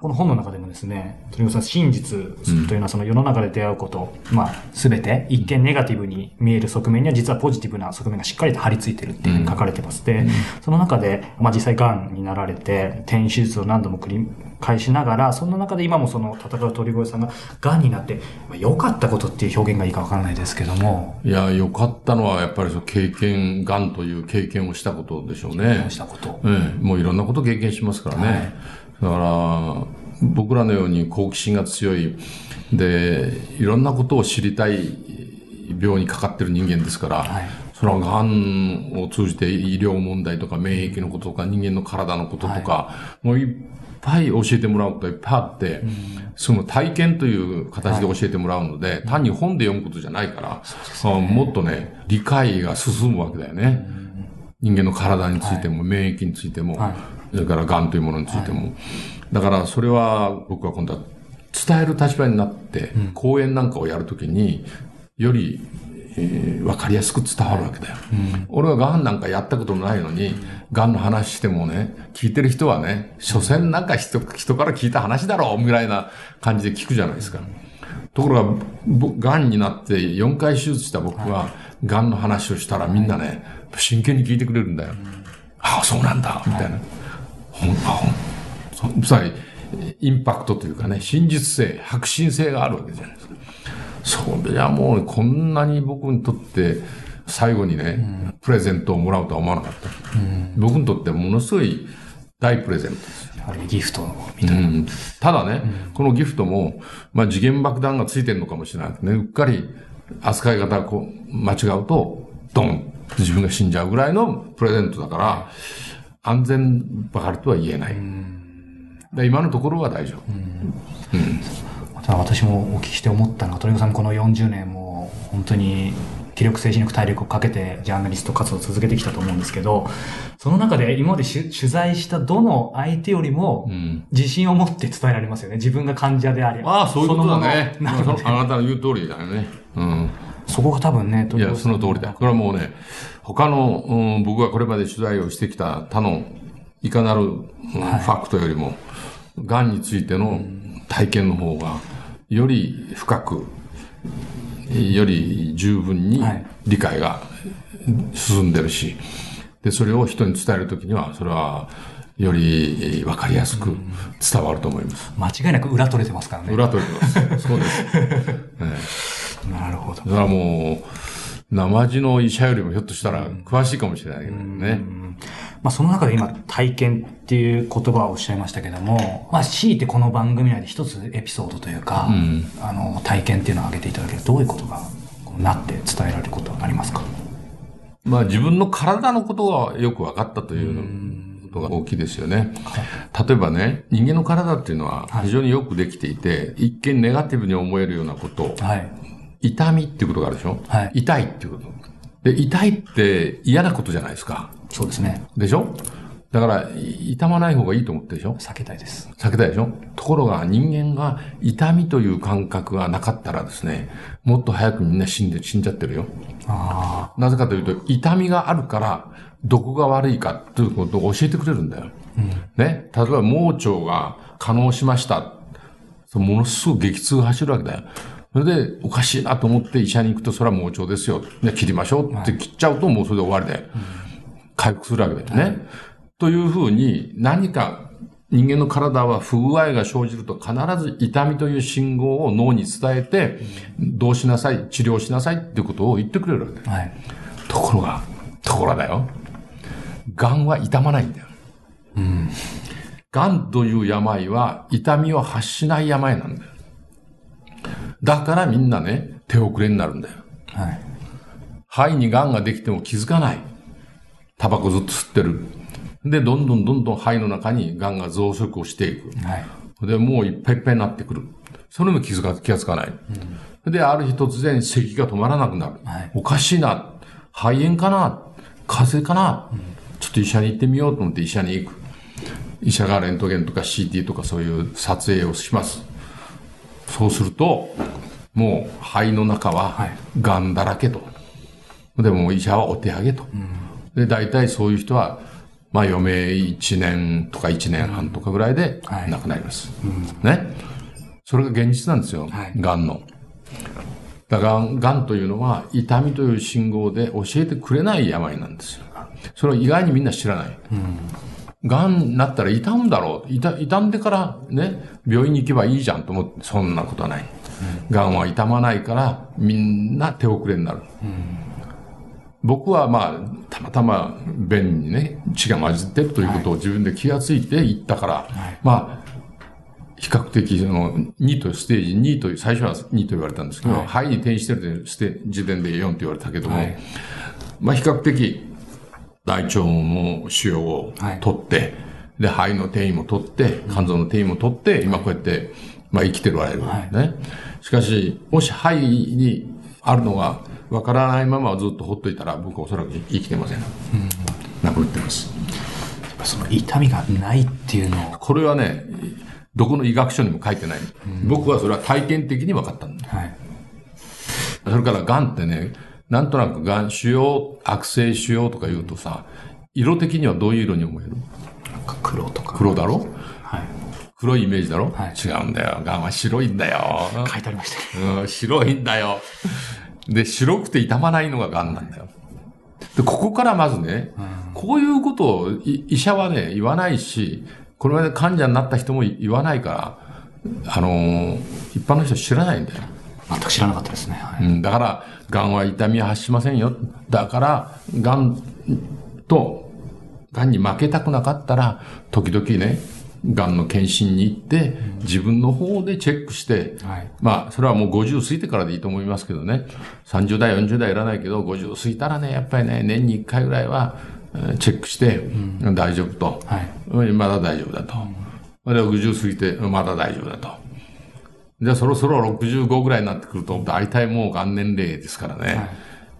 この本の中でもですね、鳥越さん、真実というのはその世の中で出会うこと、うん、まあ、すべて一見ネガティブに見える側面には実はポジティブな側面がしっかりと張り付いてるっていうふうに書かれてます。で、うん、その中で、まあ実際癌になられて、転移手術を何度も繰り返しながら、そんな中で今もその戦う鳥越さんが癌になって、まあ、良かったことっていう表現がいいかわからないですけども。いや、良かったのはやっぱりその経験、癌という経験をしたことでしょうね。したこと。うん。もういろんなこと経験しますからね。はいだから、僕らのように好奇心が強い、で、いろんなことを知りたい病にかかってる人間ですから、はい、その癌を通じて医療問題とか免疫のこととか人間の体のこととか、はい、もういっぱい教えてもらうことがいっぱいあって、うん、その体験という形で教えてもらうので、はい、単に本で読むことじゃないから、ね、もっとね、理解が進むわけだよね。うん、人間の体についても、免疫についても、それから癌というものについても。はい、だからそれは僕は今度は伝える立場になって、講演なんかをやるときに、より、えー、分かりやすく伝わるわけだよ。うん、俺は癌なんかやったことないのに、癌の話してもね、聞いてる人はね、所詮なんか人人から聞いた話だろう、みたいな感じで聞くじゃないですか。ところが、癌になって4回手術した僕は、癌の話をしたらみんなね、真剣に聞いてくれるんだよ。ああ、そうなんだ、みたいな。ほん、ほん、つまり、インパクトというかね、真実性、迫真性があるわけじゃないですか。それはもう、こんなに僕にとって、最後にね、うん、プレゼントをもらうとは思わなかった。うん、僕にとってものすごい大プレゼントです。あるギフトみたいな。うん、ただね、このギフトも、まあ次元爆弾がついてるのかもしれないね。うっかり扱い方こう間違うと、ドン自分が死んじゃうぐらいのプレゼントだから、安全ばかりとは言えない。で今のところは大丈夫。うん、私もお聞きして思ったのは、鳥越さんこの40年も本当に気力、精神力、体力をかけてジャーナリスト活動を続けてきたと思うんですけど、その中で今まで取材したどの相手よりも自信を持って伝えられますよね。自分が患者であり。ああ、そういうことだね。あなたの言う通りだよね。うん。そこが多分ね、いや、その通りだ。これはもうね、他の、うん、僕がこれまで取材をしてきた他のいかなる、うん、ファクトよりも、癌についての体験の方が、より深く、より十分に理解が進んでるし、で、それを人に伝えるときには、それは、より分かりやすく伝わると思います。間違いなく裏取れてますからね。裏取れてます。そうです。ね、なるほど。それはもう、生地の医者よりもひょっとしたら詳しいかもしれないけどね。まあ、その中で今、体験っていう言葉をおっしゃいましたけども、まあ、強いてこの番組内で一つエピソードというか、うん、あの、体験っていうのを挙げていただけると、どういうことがなって伝えられることはありますか？まあ、自分の体のことがよく分かったということが大きいですよね。例えばね、人間の体っていうのは非常によくできていて、はい、一見ネガティブに思えるようなこと、はい、痛みっていうことがあるでしょ、はい、痛いっていうこと。で、痛いって嫌なことじゃないですか。そうですね。でしょ？だから、痛まない方がいいと思ってでしょ？避けたいです。避けたいでしょ？ところが人間が痛みという感覚がなかったらですね、もっと早くみんな死んで、死んじゃってるよ。あなぜかというと、痛みがあるから、どこが悪いかということを教えてくれるんだよ。うん、ね？例えば、盲腸が可能しました。ものすごく激痛が走るわけだよ。それで、おかしいなと思って医者に行くと、それは盲腸ですよ。ね、切りましょうって切っちゃうと、もうそれで終わりで、回復するわけだよね。はい、というふうに、何か人間の体は不具合が生じると必ず痛みという信号を脳に伝えて、どうしなさい、治療しなさいっていうことを言ってくれるわけだよ。はい、ところが、ところだよ。癌は痛まないんだよ。うん、癌という病は痛みを発しない病なんだよ。だからみんなね、手遅れになるんだよ。はい。肺に癌ができても気づかない。タバコずっと吸ってる。で、どんどんどんどん肺の中に癌が増殖をしていく。はい。で、もういっぱいいっぱいになってくる。それも気づか、気がつかない。うん、で、ある日突然咳が止まらなくなる。はい、おかしいな。肺炎かな風邪かな、うん、ちょっと医者に行ってみようと思って医者に行く。医者がレントゲンとか CT とかそういう撮影をします。そうすると、もう肺の中は癌だらけと。でも医者はお手上げと。で、大体そういう人は、まあ余命1年とか1年半とかぐらいで亡くなります。ね。それが現実なんですよ。癌の。だから、癌というのは痛みという信号で教えてくれない病なんですよ。それは意外にみんな知らない。癌になったら痛むだろう。痛、傷んでからね、病院に行けばいいじゃんと思って、そんなことはない。癌は痛まないから、みんな手遅れになる。僕はまあ、たまたま便にね、血が混じってるということを自分で気がついて行ったから、はい、まあ、比較的、その、2とステージ2という、最初は2と言われたんですけど、はい、肺に転移してるで、時点で4と言われたけども、はい、まあ比較的、大腸の腫瘍を取って、で、肺の転移も取って、肝臓の転移も取って、今こうやって、まあ生きてるわけですね。しかし、もし肺にあるのがわからないままずっとほっといたら、僕はおそらく生きてません。うん、亡くなってます。その痛みがないっていうのこれはね、どこの医学書にも書いてない。うん、僕はそれは体験的に分かったんだ。はい。それから、癌ってね、なんとなく癌、腫瘍、悪性腫瘍とか言うとさ、色的にはどういう色に思える？黒とか。黒だろ？はい。黒いイメージだろ、はい、違うんだよ。癌は白いんだよ。書いてありました。うん、白いんだよ。で、白くて傷まないのが癌なんだよ。で、ここからまずね、うん、こういうことを医者はね、言わないし、これまで患者になった人も言わないから、あのー、一般の人知らないんだよ。全く知らなかったですね。はい、うん、だから、癌は痛みは発しませんよ。だから、癌と、癌に負けたくなかったら、時々ね、癌の検診に行って、自分の方でチェックして、はい、まあ、それはもう50過ぎてからでいいと思いますけどね、30代、40代いらないけど、50過ぎたらね、やっぱりね、年に1回ぐらいは、チェックして、うん、大丈夫と、はい、まだ大丈夫だと。うん、で、60過ぎて、まだ大丈夫だと。じゃあそろそろ65ぐらいになってくると、大体もう元年齢ですからね。はい、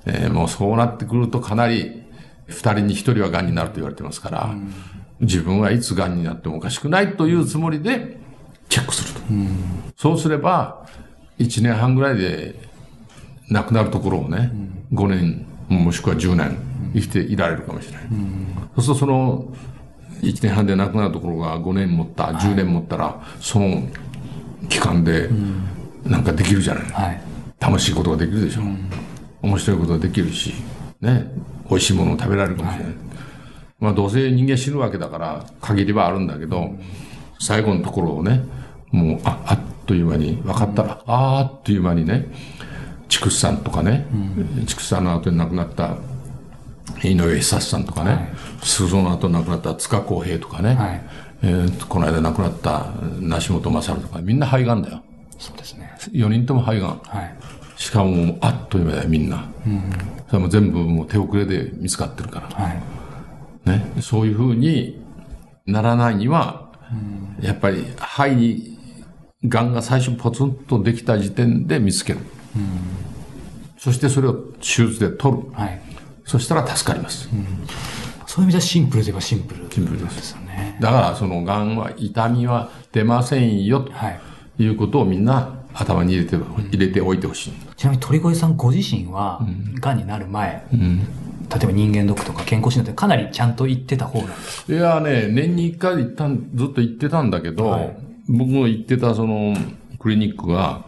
えー、もうそうなってくるとかなり、二人に一人は癌になると言われてますから、うん、自分はいつ癌になってもおかしくないというつもりで、チェックすると。うん、そうすれば、一年半ぐらいで亡くなるところをね、うん、5年、もしくは10年、生きていられるかもしれない。うん、そうするとその、1年半で亡くなるところが5年持った、10年持ったら、その期間で、なんかできるじゃない、はい、楽しいことができるでしょ。うん、面白いことができるし、ね、美味しいものを食べられるかもしれない。はい、まあどうせ人間死ぬわけだから、限りはあるんだけど、最後のところをね、もう、あ、あっという間に、分かったら、あっという間にね、畜産とかね、畜産の後に亡くなった井上久さんとかね、はい、鈴の後亡くなった塚公平とかね、はい、えー、この間亡くなった梨本勝とか、みんな肺がんだよ。そうですね。4人とも肺がん。はい。しかも、あっという間だよ、みんな。うん、それも全部もう手遅れで見つかってるから。はい。ね。そういうふうにならないには、うん、やっぱり肺に癌が最初ポツンとできた時点で見つける。うん、そしてそれを手術で取る。はい。そしたら助かります。うん、そういう意味ではシンプルといえばシンプル、シンプルですよね。だからその癌は痛みは出ませんよとい。うことをみんな頭に入れて、入れておいてほしい。ちなみに鳥越さんご自身は、癌になる前、うん、例えば人間ドックとか健康診断ってかなりちゃんと言ってた方なんですいやね、年に一回行ったずっと行ってたんだけど、はい、僕も行ってたそのクリニックが、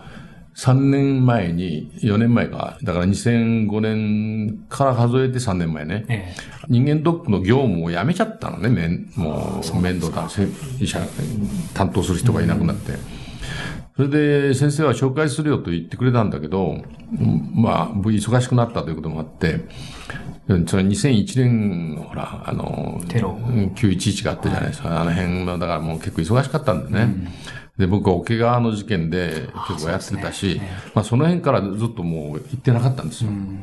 3年前に、4年前か、だから2005年から数えて3年前ね、ええ、人間ドックの業務をやめちゃったのね、めんもう面倒だ、医者、担当する人がいなくなって。それで先生は紹介するよと言ってくれたんだけど、まあ、忙しくなったということもあって、それ2001年のほら、あの、テロ。911があったじゃないですか。はい、あの辺の、だからもう結構忙しかったんでね。うんで、僕は桶川の事件で結構やってたし、ね、まあその辺からずっともう行ってなかったんですよ。うん、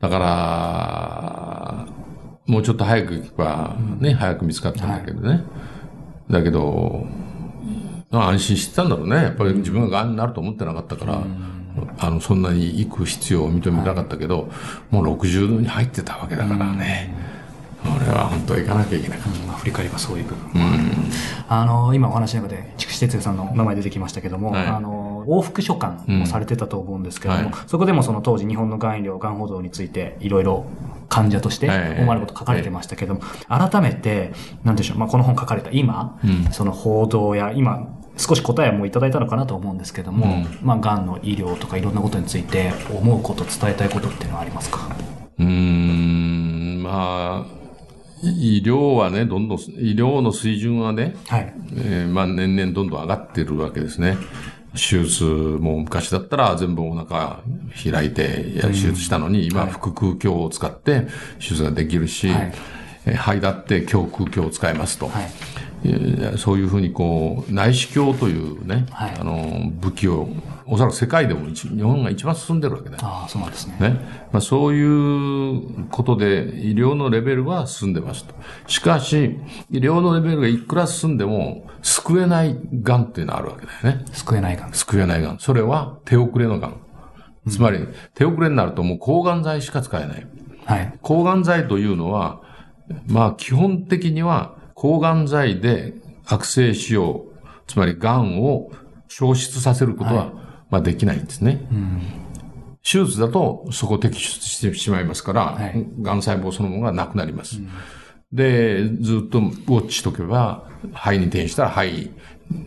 だから、もうちょっと早く行けばね、うん、早く見つかったんだけどね。はい、だけど、安心してたんだろうね。やっぱり自分が癌になると思ってなかったから、うん、あの、そんなに行く必要を認めなかったけど、はい、もう60度に入ってたわけだからね。俺は本当は行かなきゃいけない、うん、まあ、振り返ればそういう部分、うん、あの今お話の中で筑紫哲也さんの名前出てきましたけども、はい、あの往復書簡もされてたと思うんですけども、うん。はい、そこでもその当時日本のがん医療がん報道についていろいろ患者として思われること書かれてましたけども、はい、改めてなんでしょう、まあ、この本書かれた今、その報道や今少し答えもいただいたのかなと思うんですけども、まあ、がんの医療とかいろんなことについて思うこと伝えたいことっていうのはありますか？うんまあ医療はね、どんどん、医療の水準はね、はい。えー、まあ年々どんどん上がってるわけですね。手術も昔だったら全部お腹開いて手術したのに、今腹腔鏡を使って手術ができるし、はい、肺だって胸腔鏡を使いますと。はいそういうふうにこう、内視鏡というね、はい、あの、武器を、おそらく世界でも日本が一番進んでるわけだああ、そうなんですね。ね。まあそういうことで医療のレベルは進んでますと。しかし、医療のレベルがいくら進んでも、救えない癌っていうのはあるわけだよね。救えない癌救えない癌。それは手遅れの癌。つまり、手遅れになるともう抗がん剤しか使えない。はい。抗がん剤というのは、まあ基本的には、抗がん剤で悪性腫瘍、つまり癌を消失させることは、はい、まあできないんですね。うん、手術だとそこを摘出してしまいますから、はい、癌細胞そのものがなくなります。うん、で、ずっとウォッチしとけば、肺に転したら肺、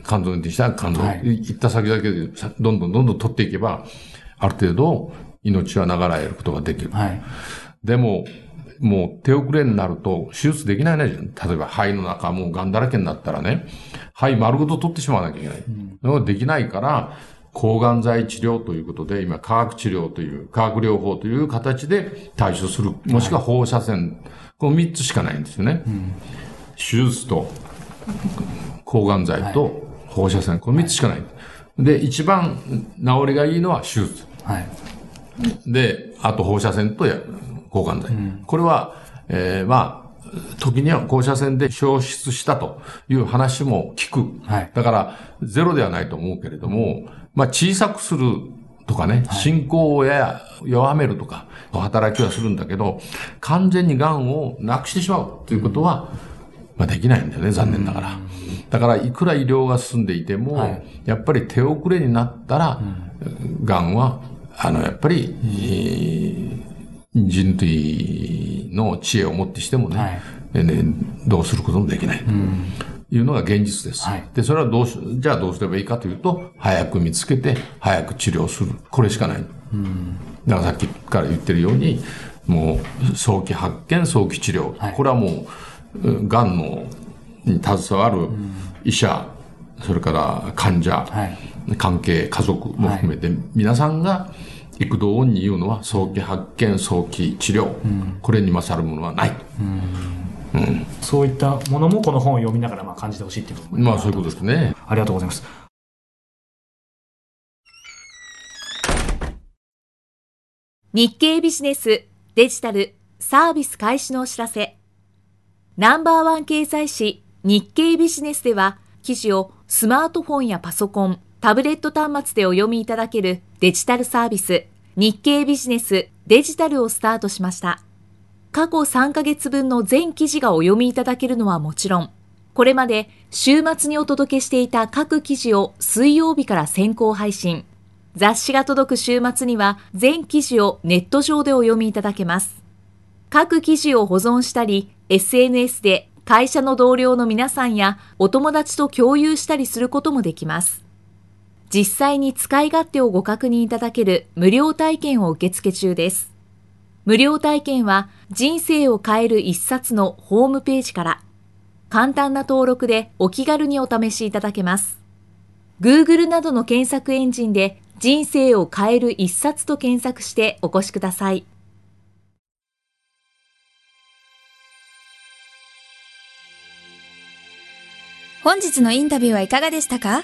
肝臓に転したら肝臓、はい、行った先だけでどんどんどんどん取っていけば、ある程度命は流れることができる。はい、でも、もう手遅れになると手術できないね。例えば肺の中もう癌だらけになったらね、肺丸ごと取ってしまわなきゃいけない。うん、できないから、抗がん剤治療ということで、今化学治療という、化学療法という形で対処する。もしくは放射線。この3つしかないんですよね。うん、手術と、抗がん剤と放射線。この3つしかない。で、一番治りがいいのは手術。はい、で、あと放射線とや抗がん剤。うん、これは、えー、まあ、時には放射線で消失したという話も聞く。はい、だから、ゼロではないと思うけれども、まあ、小さくするとかね、進行をやや弱めるとか、働きはするんだけど、完全に癌をなくしてしまうということは、まあ、できないんだよね、残念ながら。だから、いくら医療が進んでいても、はい、やっぱり手遅れになったら、癌は、あの、やっぱり、えー人類の知恵をもってしてもね、はい、ねどうすることもできない。というのが現実です。はい、で、それはどうし、じゃあどうすればいいかというと、早く見つけて、早く治療する。これしかない。だからさっきから言ってるように、もう、早期発見、早期治療。はい、これはもう、癌の、に携わる医者、それから患者、関係、家族も含めて、皆さんが、幾度に言うのは早期発見、早期治療、うん、これに勝るものはない、うんうん、そういったものもこの本を読みながらまあ感じてほしいっていうことまあそういうことですね。ありがとうございます。日経ビジネスデジタルサービス開始のお知らせ。ナンバーワン経済誌日経ビジネスでは記事をスマートフォンやパソコン、タブレット端末でお読みいただけるデジタルサービス日経ビジネスデジタルをスタートしました。過去3ヶ月分の全記事がお読みいただけるのはもちろん、これまで週末にお届けしていた各記事を水曜日から先行配信。雑誌が届く週末には全記事をネット上でお読みいただけます。各記事を保存したり、SNS で会社の同僚の皆さんやお友達と共有したりすることもできます。実際に使い勝手をご確認いただける無料体験を受付中です。無料体験は人生を変える一冊のホームページから簡単な登録でお気軽にお試しいただけます。Google などの検索エンジンで人生を変える一冊と検索してお越しください。本日のインタビューはいかがでしたか？